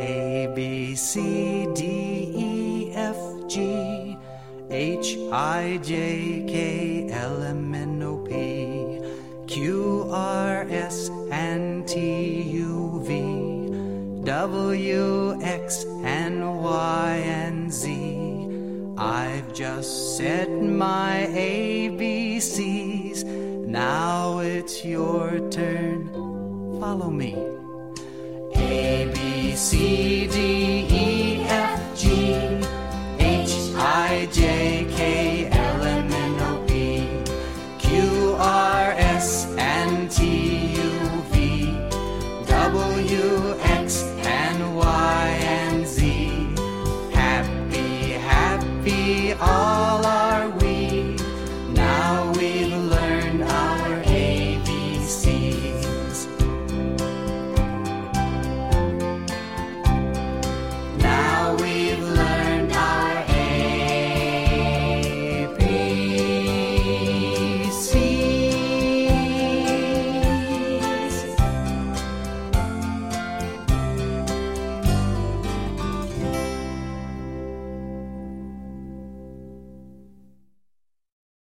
A B C D E F G H I J K L M N O P Q R S and T U V W X and Y and Z. I've just said my ABCs. Now it's your turn. Follow me. A, B, C, D, E, F, G, H, I, J, K, L, M, N, O, P, Q, R, S, and T, U, V, W, X, and Y, and Z. Happy, happy, all I